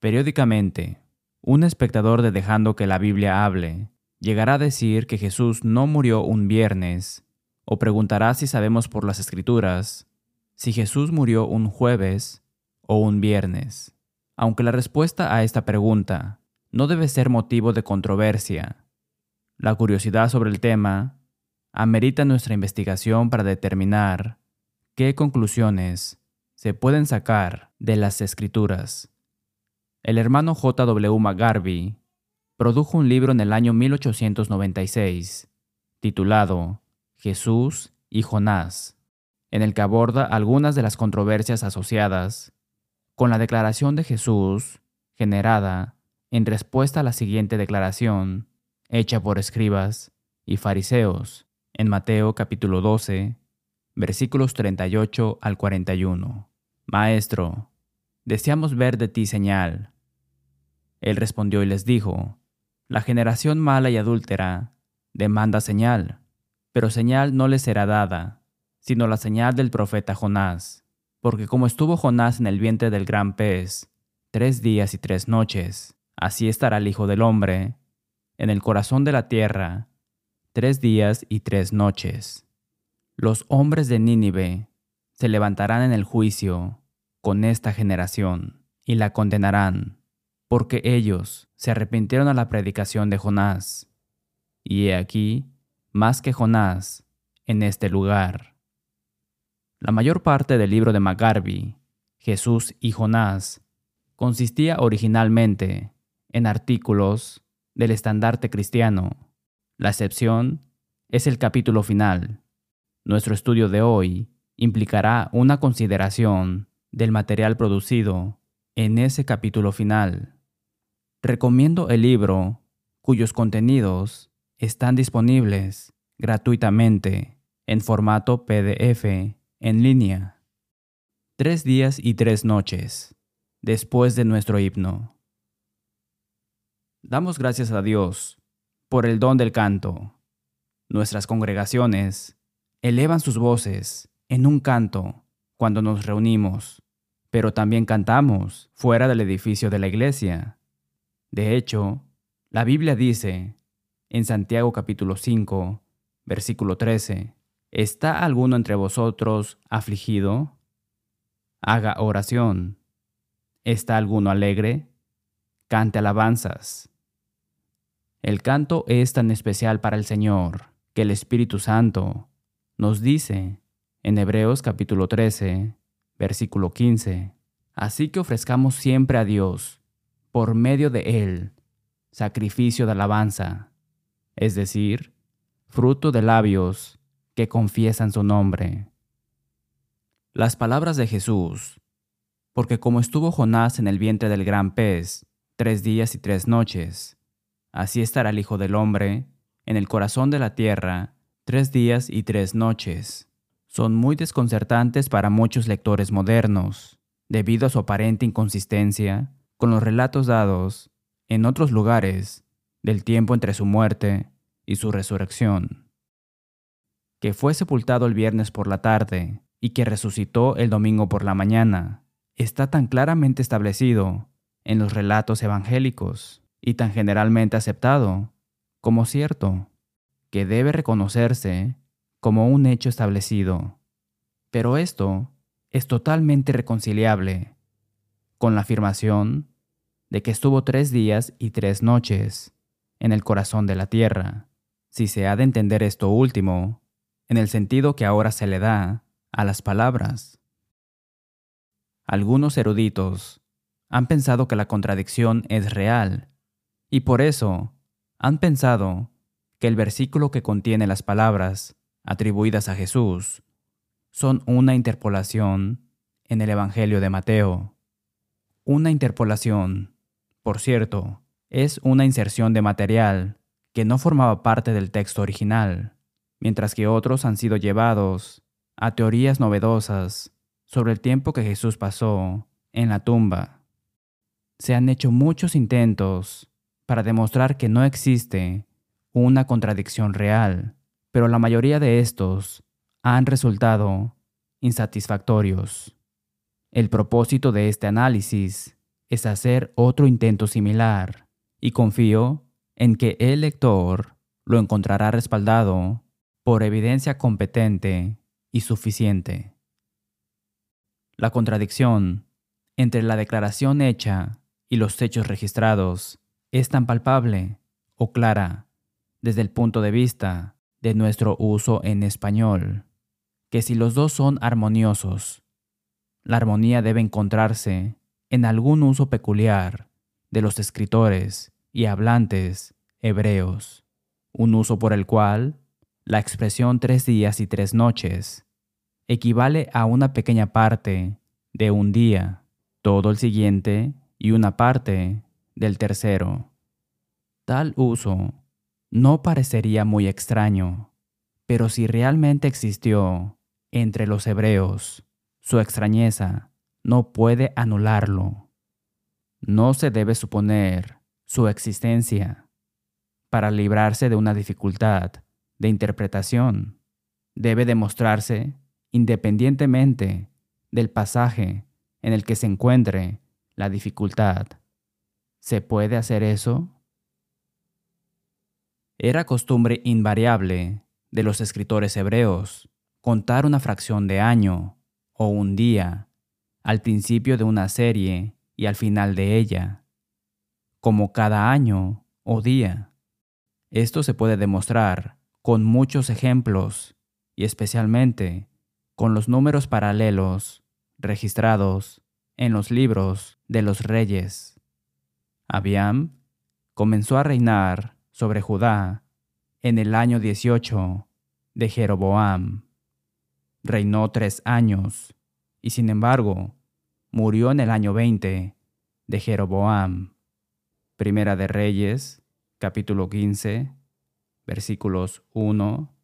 Periódicamente, un espectador de Dejando que la Biblia hable llegará a decir que Jesús no murió un viernes, o preguntará si sabemos por las escrituras si Jesús murió un jueves o un viernes. Aunque la respuesta a esta pregunta no debe ser motivo de controversia, la curiosidad sobre el tema amerita nuestra investigación para determinar qué conclusiones se pueden sacar de las escrituras. El hermano J. W. McGarvey produjo un libro en el año 1896 titulado Jesús y Jonás, en el que aborda algunas de las controversias asociadas con la declaración de Jesús generada en respuesta a la siguiente declaración hecha por escribas y fariseos en Mateo capítulo 12, versículos 38 al 41. Maestro, deseamos ver de ti señal. Él respondió y les dijo, La generación mala y adúltera demanda señal, pero señal no le será dada, sino la señal del profeta Jonás. Porque como estuvo Jonás en el vientre del gran pez, tres días y tres noches, así estará el Hijo del Hombre, en el corazón de la tierra, tres días y tres noches. Los hombres de Nínive se levantarán en el juicio con esta generación y la condenarán, porque ellos se arrepintieron a la predicación de Jonás. Y he aquí, más que Jonás, en este lugar. La mayor parte del libro de McGarvey, Jesús y Jonás, consistía originalmente en artículos del estandarte cristiano. La excepción es el capítulo final. Nuestro estudio de hoy implicará una consideración del material producido en ese capítulo final. Recomiendo el libro cuyos contenidos están disponibles gratuitamente en formato PDF en línea. Tres días y tres noches después de nuestro himno. Damos gracias a Dios por el don del canto. Nuestras congregaciones elevan sus voces en un canto cuando nos reunimos, pero también cantamos fuera del edificio de la iglesia. De hecho, la Biblia dice, en Santiago capítulo 5, versículo 13, ¿Está alguno entre vosotros afligido? Haga oración. ¿Está alguno alegre? Cante alabanzas. El canto es tan especial para el Señor que el Espíritu Santo nos dice en Hebreos capítulo 13, versículo 15, Así que ofrezcamos siempre a Dios, por medio de Él, sacrificio de alabanza, es decir, fruto de labios que confiesan su nombre. Las palabras de Jesús, porque como estuvo Jonás en el vientre del gran pez tres días y tres noches, Así estará el Hijo del Hombre en el corazón de la tierra tres días y tres noches. Son muy desconcertantes para muchos lectores modernos, debido a su aparente inconsistencia con los relatos dados en otros lugares del tiempo entre su muerte y su resurrección. Que fue sepultado el viernes por la tarde y que resucitó el domingo por la mañana, está tan claramente establecido en los relatos evangélicos y tan generalmente aceptado como cierto, que debe reconocerse como un hecho establecido. Pero esto es totalmente reconciliable con la afirmación de que estuvo tres días y tres noches en el corazón de la tierra, si se ha de entender esto último en el sentido que ahora se le da a las palabras. Algunos eruditos han pensado que la contradicción es real y por eso han pensado que el versículo que contiene las palabras atribuidas a Jesús son una interpolación en el Evangelio de Mateo. Una interpolación, por cierto, es una inserción de material que no formaba parte del texto original, mientras que otros han sido llevados a teorías novedosas sobre el tiempo que Jesús pasó en la tumba. Se han hecho muchos intentos para demostrar que no existe una contradicción real, pero la mayoría de estos han resultado insatisfactorios. El propósito de este análisis es hacer otro intento similar, y confío en que el lector lo encontrará respaldado por evidencia competente y suficiente. La contradicción entre la declaración hecha y los hechos registrados es tan palpable o clara desde el punto de vista de nuestro uso en español, que si los dos son armoniosos, la armonía debe encontrarse en algún uso peculiar de los escritores y hablantes hebreos, un uso por el cual la expresión tres días y tres noches equivale a una pequeña parte de un día, todo el siguiente y una parte del tercero. Tal uso no parecería muy extraño, pero si realmente existió entre los hebreos, su extrañeza no puede anularlo. No se debe suponer su existencia para librarse de una dificultad de interpretación. Debe demostrarse independientemente del pasaje en el que se encuentre la dificultad. ¿Se puede hacer eso? Era costumbre invariable de los escritores hebreos contar una fracción de año o un día al principio de una serie y al final de ella, como cada año o día. Esto se puede demostrar con muchos ejemplos y especialmente con los números paralelos registrados en los libros de los reyes. Abiam comenzó a reinar sobre Judá en el año 18 de Jeroboam. Reinó tres años y sin embargo murió en el año 20 de Jeroboam. Primera de Reyes, capítulo 15, versículos 1,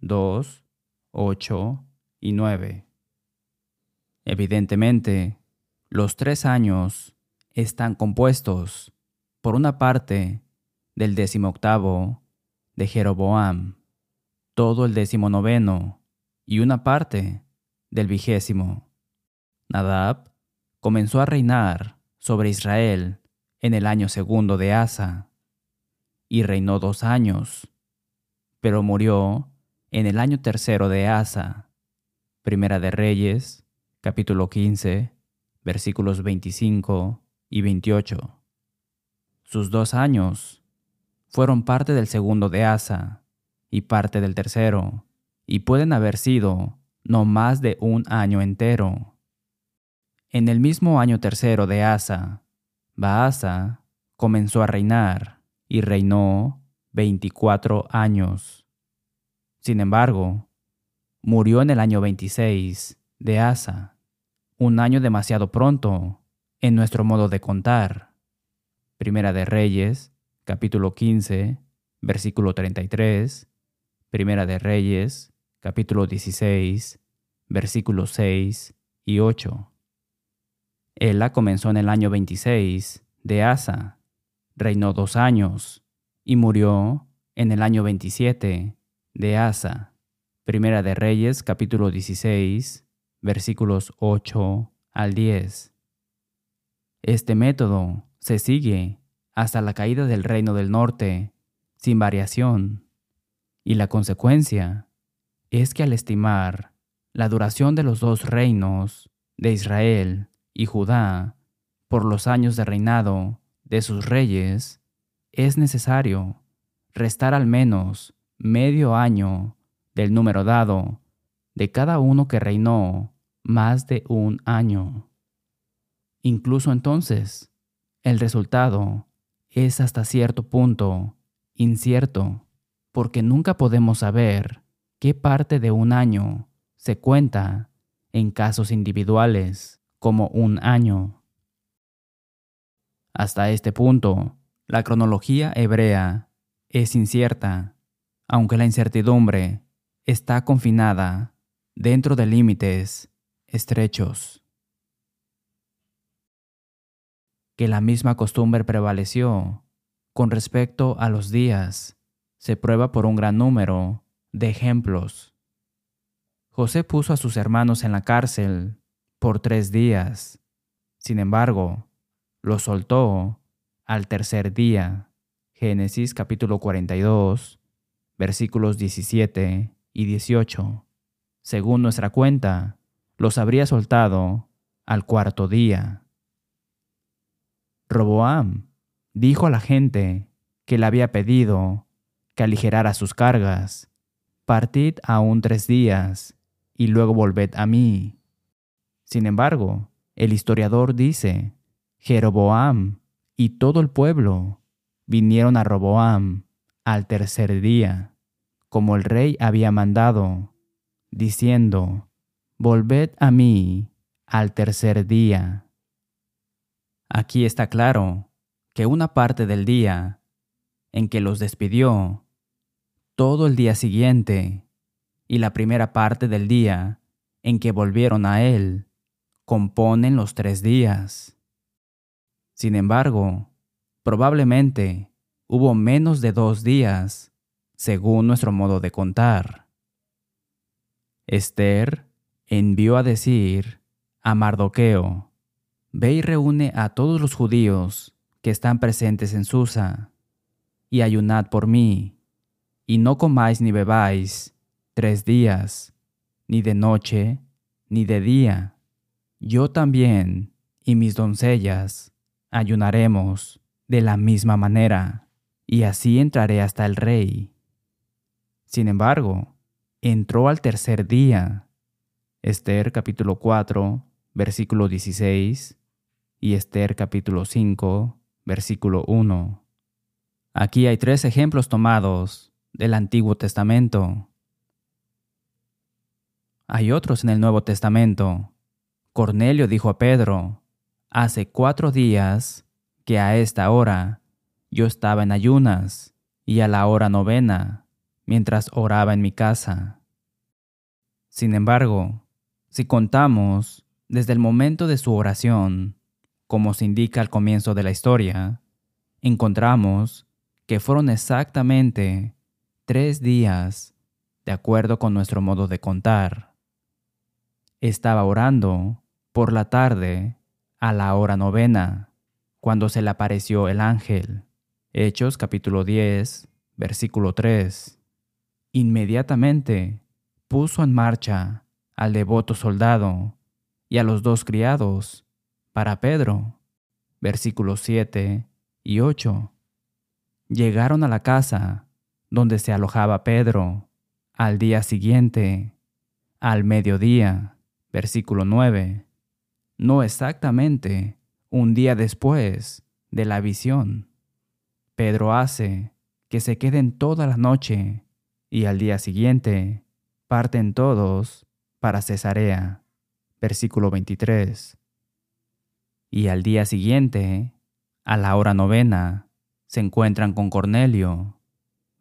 2, 8 y 9. Evidentemente, los tres años están compuestos, por una parte, del decimoctavo de Jeroboam, todo el decimonoveno y una parte del vigésimo. Nadab comenzó a reinar sobre Israel en el año segundo de Asa y reinó dos años, pero murió en el año tercero de Asa. Primera de Reyes, capítulo 15, versículos 25 y 28. Sus dos años fueron parte del segundo de Asa y parte del tercero, y pueden haber sido no más de un año entero. En el mismo año tercero de Asa, Baasa comenzó a reinar y reinó veinticuatro años. Sin embargo, murió en el año 26 de Asa, un año demasiado pronto en nuestro modo de contar. Primera de Reyes, capítulo 15, versículo 33, Primera de Reyes, capítulo 16, versículos 6 y 8. Ela comenzó en el año 26 de Asa, reinó dos años y murió en el año 27 de Asa. Primera de Reyes, capítulo 16, versículos 8 al 10. Este método se sigue hasta la caída del reino del norte, sin variación. Y la consecuencia es que al estimar la duración de los dos reinos de Israel y Judá por los años de reinado de sus reyes, es necesario restar al menos medio año del número dado de cada uno que reinó más de un año. Incluso entonces, el resultado es hasta cierto punto incierto, porque nunca podemos saber qué parte de un año se cuenta en casos individuales como un año. Hasta este punto, la cronología hebrea es incierta, aunque la incertidumbre está confinada dentro de límites estrechos. que la misma costumbre prevaleció con respecto a los días se prueba por un gran número de ejemplos. José puso a sus hermanos en la cárcel por tres días. Sin embargo, lo soltó al tercer día. Génesis capítulo 42, versículos 17 y 18. Según nuestra cuenta, los habría soltado al cuarto día. Roboam dijo a la gente que le había pedido que aligerara sus cargas. Partid aún tres días y luego volved a mí. Sin embargo, el historiador dice, Jeroboam y todo el pueblo vinieron a Roboam al tercer día, como el rey había mandado, diciendo, Volved a mí al tercer día. Aquí está claro que una parte del día en que los despidió, todo el día siguiente y la primera parte del día en que volvieron a él, componen los tres días. Sin embargo, probablemente hubo menos de dos días, según nuestro modo de contar. Esther envió a decir a Mardoqueo, Ve y reúne a todos los judíos que están presentes en Susa, y ayunad por mí, y no comáis ni bebáis tres días, ni de noche, ni de día. Yo también y mis doncellas ayunaremos de la misma manera, y así entraré hasta el rey. Sin embargo, entró al tercer día. Esther capítulo 4, versículo 16 y Esther capítulo 5, versículo 1. Aquí hay tres ejemplos tomados del Antiguo Testamento. Hay otros en el Nuevo Testamento. Cornelio dijo a Pedro, Hace cuatro días que a esta hora yo estaba en ayunas y a la hora novena, mientras oraba en mi casa. Sin embargo, si contamos desde el momento de su oración, como se indica al comienzo de la historia, encontramos que fueron exactamente tres días, de acuerdo con nuestro modo de contar. Estaba orando por la tarde a la hora novena, cuando se le apareció el ángel. Hechos capítulo 10, versículo 3. Inmediatamente puso en marcha al devoto soldado y a los dos criados para Pedro. Versículos 7 y 8. Llegaron a la casa donde se alojaba Pedro al día siguiente, al mediodía. Versículo 9 no exactamente un día después de la visión. Pedro hace que se queden toda la noche y al día siguiente parten todos para Cesarea. Versículo 23. Y al día siguiente, a la hora novena, se encuentran con Cornelio.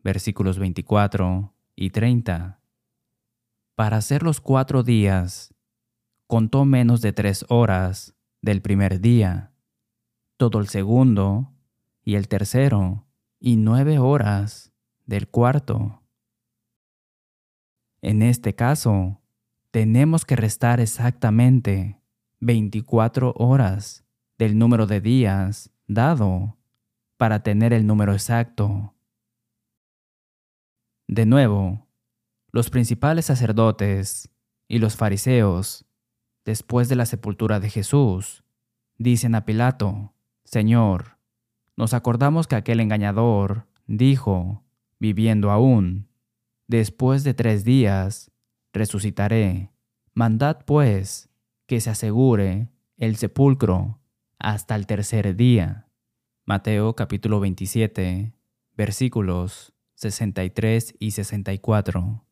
Versículos 24 y 30. Para hacer los cuatro días contó menos de tres horas del primer día, todo el segundo y el tercero, y nueve horas del cuarto. En este caso, tenemos que restar exactamente 24 horas del número de días dado para tener el número exacto. De nuevo, los principales sacerdotes y los fariseos después de la sepultura de Jesús, dicen a Pilato, Señor, nos acordamos que aquel engañador dijo, viviendo aún, después de tres días, resucitaré. Mandad pues que se asegure el sepulcro hasta el tercer día. Mateo capítulo 27, versículos 63 y 64.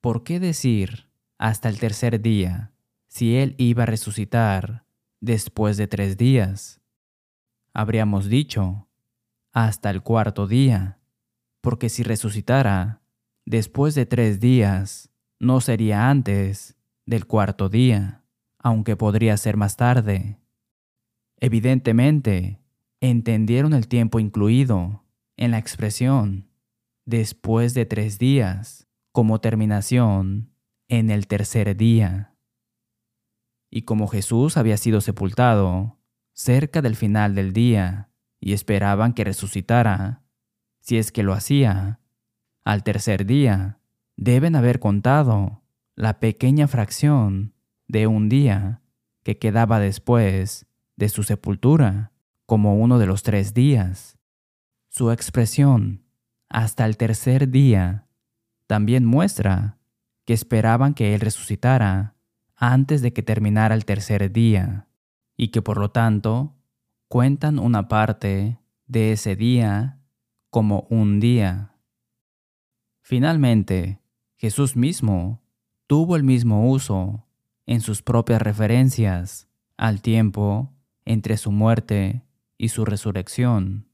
¿Por qué decir hasta el tercer día si Él iba a resucitar después de tres días. Habríamos dicho, hasta el cuarto día, porque si resucitara después de tres días, no sería antes del cuarto día, aunque podría ser más tarde. Evidentemente, entendieron el tiempo incluido en la expresión después de tres días como terminación en el tercer día. Y como Jesús había sido sepultado, cerca del final del día y esperaban que resucitara. Si es que lo hacía, al tercer día, deben haber contado la pequeña fracción de un día que quedaba después de su sepultura como uno de los tres días. Su expresión hasta el tercer día también muestra que esperaban que Él resucitara antes de que terminara el tercer día y que por lo tanto cuentan una parte de ese día como un día. Finalmente, Jesús mismo tuvo el mismo uso en sus propias referencias al tiempo entre su muerte y su resurrección,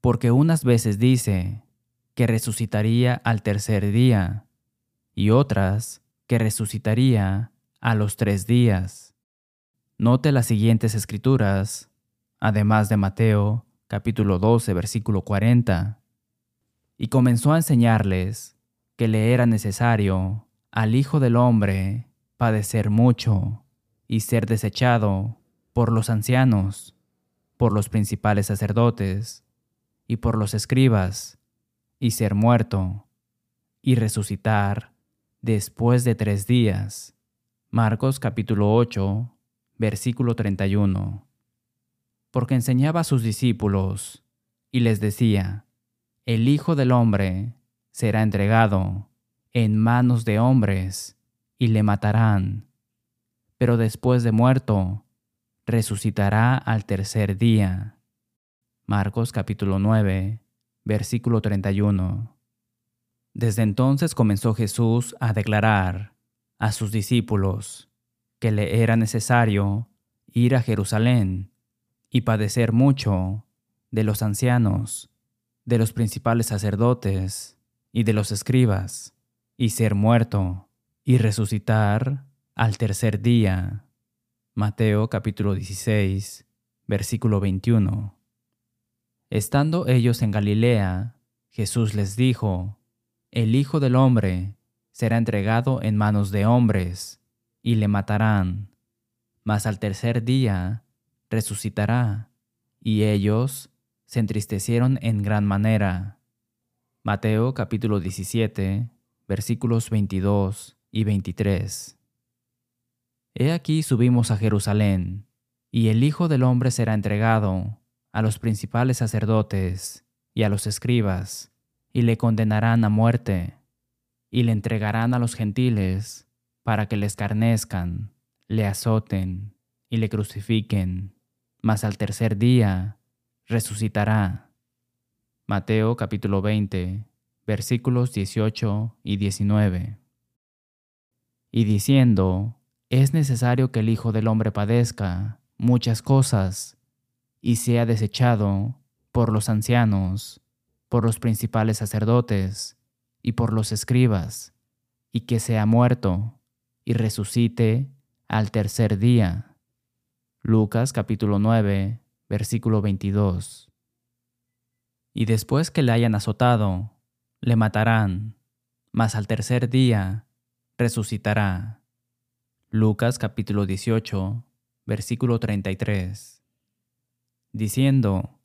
porque unas veces dice que resucitaría al tercer día y otras que resucitaría a los tres días. Note las siguientes escrituras, además de Mateo capítulo 12 versículo 40. Y comenzó a enseñarles que le era necesario al Hijo del Hombre padecer mucho y ser desechado por los ancianos, por los principales sacerdotes y por los escribas, y ser muerto y resucitar después de tres días. Marcos capítulo 8, versículo 31. Porque enseñaba a sus discípulos y les decía, el Hijo del Hombre será entregado en manos de hombres y le matarán, pero después de muerto, resucitará al tercer día. Marcos capítulo 9, versículo 31. Desde entonces comenzó Jesús a declarar a sus discípulos que le era necesario ir a Jerusalén y padecer mucho de los ancianos, de los principales sacerdotes y de los escribas, y ser muerto y resucitar al tercer día. Mateo capítulo 16, versículo 21. Estando ellos en Galilea, Jesús les dijo, El Hijo del Hombre será entregado en manos de hombres, y le matarán, mas al tercer día resucitará. Y ellos se entristecieron en gran manera. Mateo capítulo 17, versículos 22 y 23. He aquí subimos a Jerusalén, y el Hijo del Hombre será entregado a los principales sacerdotes y a los escribas, y le condenarán a muerte y le entregarán a los gentiles para que le escarnezcan, le azoten y le crucifiquen, mas al tercer día resucitará. Mateo capítulo 20, versículos 18 y 19. Y diciendo, es necesario que el Hijo del Hombre padezca muchas cosas y sea desechado por los ancianos, por los principales sacerdotes y por los escribas, y que sea muerto y resucite al tercer día. Lucas capítulo 9, versículo 22. Y después que le hayan azotado, le matarán, mas al tercer día resucitará. Lucas capítulo 18, versículo 33. Diciendo,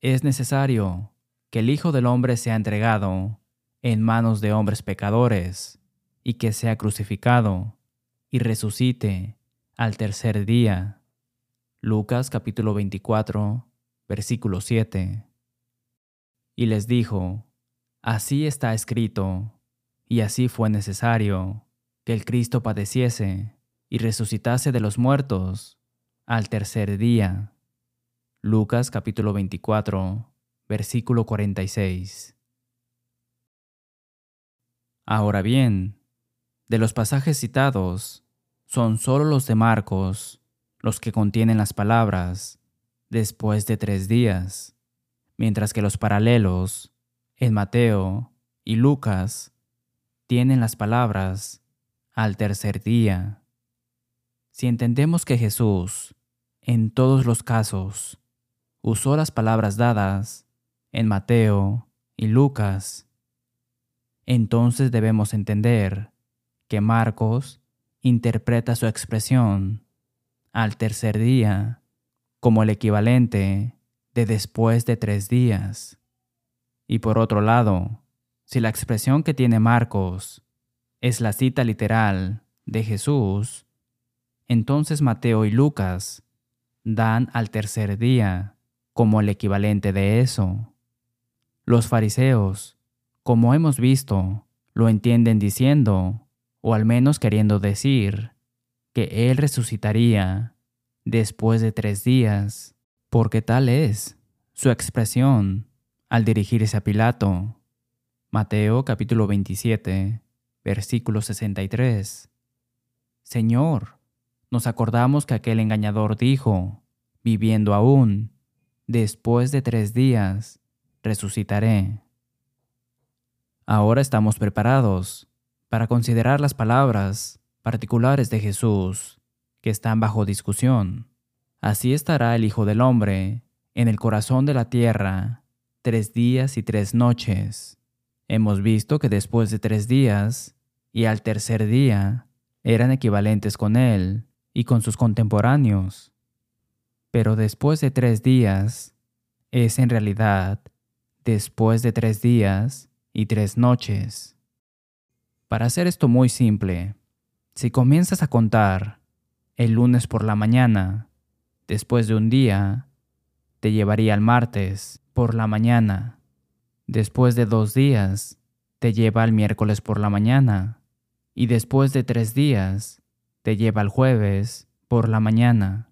es necesario que el Hijo del Hombre sea entregado en manos de hombres pecadores, y que sea crucificado y resucite al tercer día. Lucas capítulo 24, versículo 7. Y les dijo, Así está escrito, y así fue necesario, que el Cristo padeciese y resucitase de los muertos al tercer día. Lucas capítulo 24, versículo 46. Ahora bien, de los pasajes citados, son solo los de Marcos los que contienen las palabras después de tres días, mientras que los paralelos en Mateo y Lucas tienen las palabras al tercer día. Si entendemos que Jesús, en todos los casos, usó las palabras dadas en Mateo y Lucas, entonces debemos entender que Marcos interpreta su expresión al tercer día como el equivalente de después de tres días. Y por otro lado, si la expresión que tiene Marcos es la cita literal de Jesús, entonces Mateo y Lucas dan al tercer día como el equivalente de eso. Los fariseos, como hemos visto, lo entienden diciendo, o al menos queriendo decir, que Él resucitaría después de tres días, porque tal es su expresión al dirigirse a Pilato. Mateo capítulo 27, versículo 63. Señor, nos acordamos que aquel engañador dijo, viviendo aún, después de tres días, resucitaré. Ahora estamos preparados para considerar las palabras particulares de Jesús que están bajo discusión. Así estará el Hijo del Hombre en el corazón de la tierra tres días y tres noches. Hemos visto que después de tres días y al tercer día eran equivalentes con él y con sus contemporáneos. Pero después de tres días es en realidad después de tres días y tres noches. Para hacer esto muy simple, si comienzas a contar el lunes por la mañana, después de un día, te llevaría al martes por la mañana. Después de dos días, te lleva al miércoles por la mañana. Y después de tres días, te lleva al jueves por la mañana.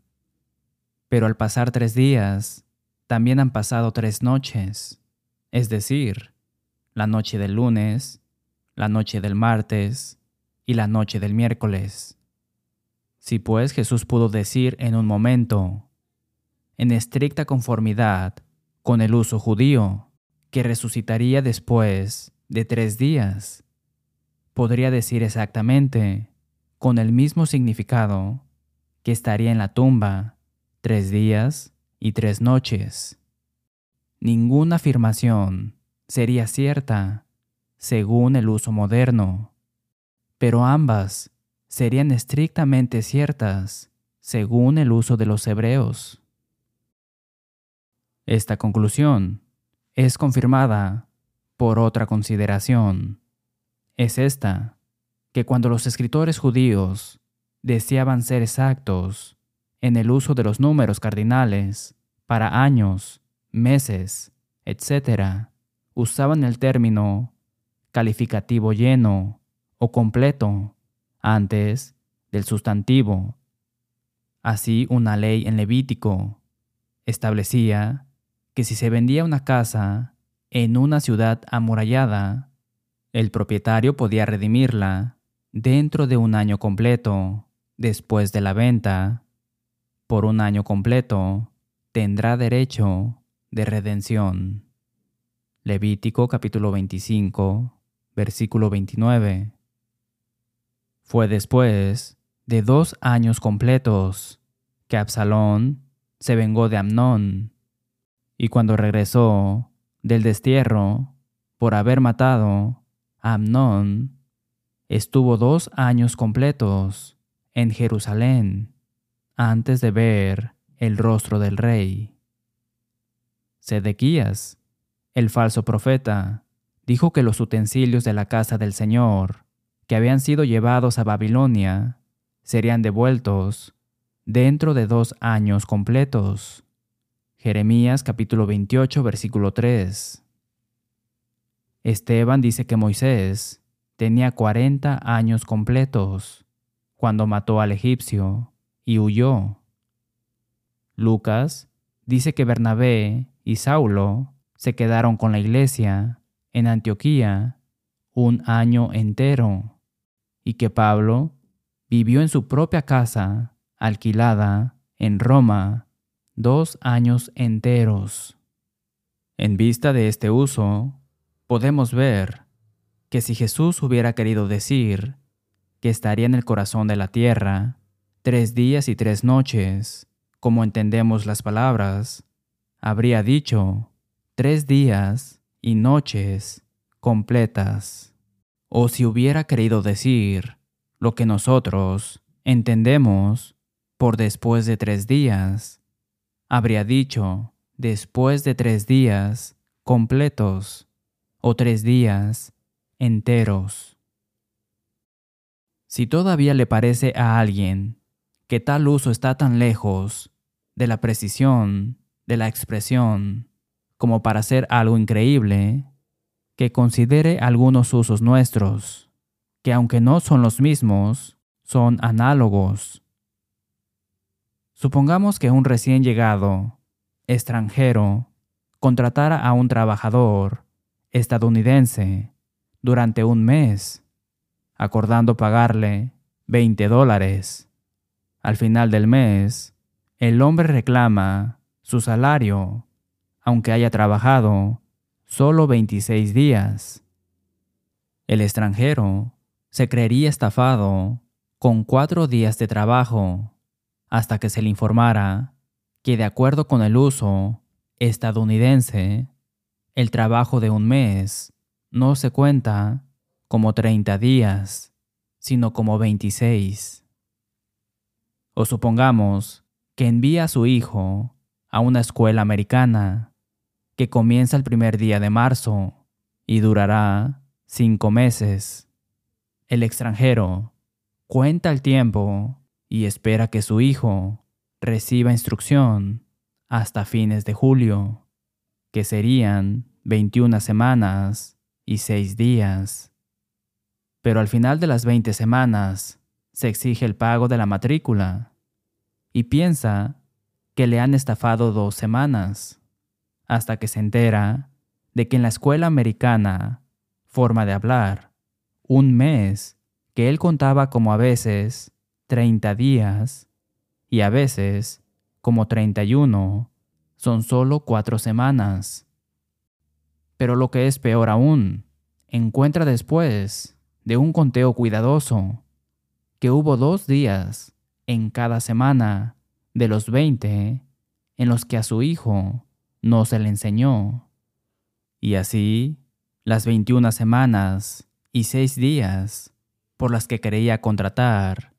Pero al pasar tres días, también han pasado tres noches, es decir, la noche del lunes, la noche del martes y la noche del miércoles. Si pues Jesús pudo decir en un momento, en estricta conformidad con el uso judío, que resucitaría después de tres días, podría decir exactamente, con el mismo significado, que estaría en la tumba tres días y tres noches. Ninguna afirmación sería cierta según el uso moderno, pero ambas serían estrictamente ciertas según el uso de los hebreos. Esta conclusión es confirmada por otra consideración. Es esta, que cuando los escritores judíos deseaban ser exactos en el uso de los números cardinales para años, meses, etc., usaban el término calificativo lleno o completo antes del sustantivo. Así una ley en Levítico establecía que si se vendía una casa en una ciudad amurallada, el propietario podía redimirla dentro de un año completo después de la venta. Por un año completo tendrá derecho de redención. Levítico capítulo 25, versículo 29. Fue después de dos años completos que Absalón se vengó de Amnón, y cuando regresó del destierro por haber matado a Amnón, estuvo dos años completos en Jerusalén antes de ver el rostro del rey. Sedequías, el falso profeta, dijo que los utensilios de la casa del Señor, que habían sido llevados a Babilonia, serían devueltos dentro de dos años completos. Jeremías capítulo 28 versículo 3. Esteban dice que Moisés tenía 40 años completos cuando mató al egipcio y huyó. Lucas dice que Bernabé y Saulo se quedaron con la iglesia en Antioquía un año entero y que Pablo vivió en su propia casa alquilada en Roma dos años enteros. En vista de este uso, podemos ver que si Jesús hubiera querido decir que estaría en el corazón de la tierra tres días y tres noches, como entendemos las palabras, habría dicho tres días y noches completas. O si hubiera querido decir lo que nosotros entendemos por después de tres días, habría dicho después de tres días completos o tres días enteros. Si todavía le parece a alguien que tal uso está tan lejos de la precisión de la expresión como para hacer algo increíble, que considere algunos usos nuestros, que aunque no son los mismos, son análogos. Supongamos que un recién llegado, extranjero, contratara a un trabajador estadounidense durante un mes, acordando pagarle 20 dólares. Al final del mes, el hombre reclama su salario, aunque haya trabajado solo 26 días. El extranjero se creería estafado con cuatro días de trabajo hasta que se le informara que de acuerdo con el uso estadounidense, el trabajo de un mes no se cuenta como 30 días, sino como 26. O supongamos que envía a su hijo a una escuela americana que comienza el primer día de marzo y durará cinco meses. El extranjero cuenta el tiempo y espera que su hijo reciba instrucción hasta fines de julio, que serían 21 semanas y 6 días. Pero al final de las 20 semanas se exige el pago de la matrícula y piensa que le han estafado dos semanas, hasta que se entera de que en la escuela americana, forma de hablar, un mes que él contaba como a veces 30 días y a veces como 31, son solo cuatro semanas. Pero lo que es peor aún, encuentra después de un conteo cuidadoso que hubo dos días en cada semana de los 20 en los que a su hijo no se le enseñó. Y así, las 21 semanas y seis días por las que quería contratar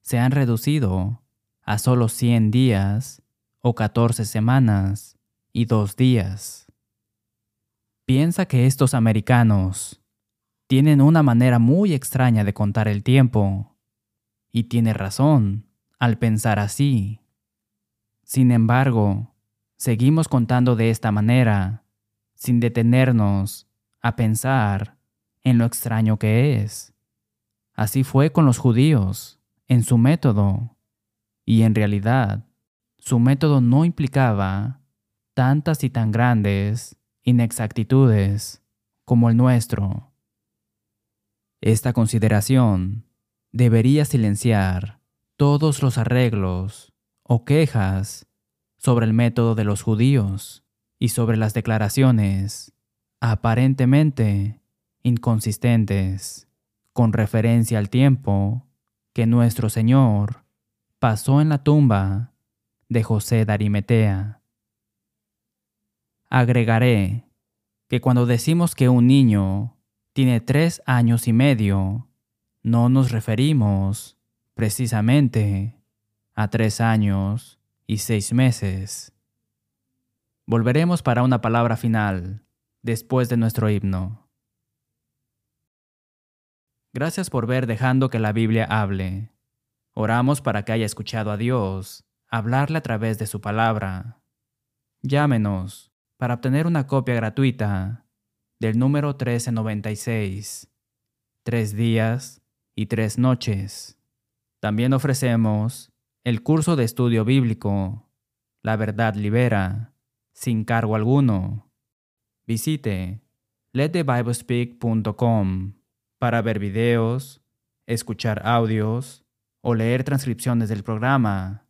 se han reducido a solo 100 días o 14 semanas y dos días. Piensa que estos americanos tienen una manera muy extraña de contar el tiempo, y tiene razón al pensar así. Sin embargo, seguimos contando de esta manera, sin detenernos a pensar en lo extraño que es. Así fue con los judíos, en su método, y en realidad, su método no implicaba tantas y tan grandes inexactitudes como el nuestro. Esta consideración debería silenciar todos los arreglos o quejas sobre el método de los judíos y sobre las declaraciones aparentemente inconsistentes con referencia al tiempo que nuestro Señor pasó en la tumba de José de Arimetea. Agregaré que cuando decimos que un niño tiene tres años y medio, no nos referimos precisamente a tres años y seis meses. Volveremos para una palabra final después de nuestro himno. Gracias por ver dejando que la Biblia hable. Oramos para que haya escuchado a Dios hablarle a través de su palabra. Llámenos para obtener una copia gratuita del número 1396, tres días y tres noches. También ofrecemos el curso de estudio bíblico, La verdad libera, sin cargo alguno. Visite letthebiblespeak.com para ver videos, escuchar audios o leer transcripciones del programa.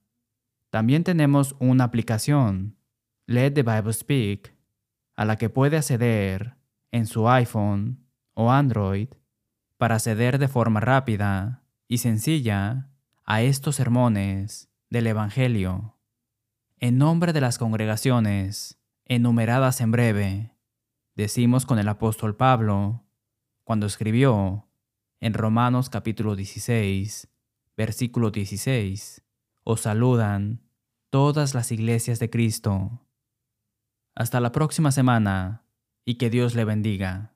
También tenemos una aplicación, Let the Bible Speak, a la que puede acceder en su iPhone o Android para acceder de forma rápida y sencilla a estos sermones del Evangelio. En nombre de las congregaciones enumeradas en breve, decimos con el apóstol Pablo, cuando escribió en Romanos capítulo 16, versículo 16, os saludan todas las iglesias de Cristo. Hasta la próxima semana y que Dios le bendiga.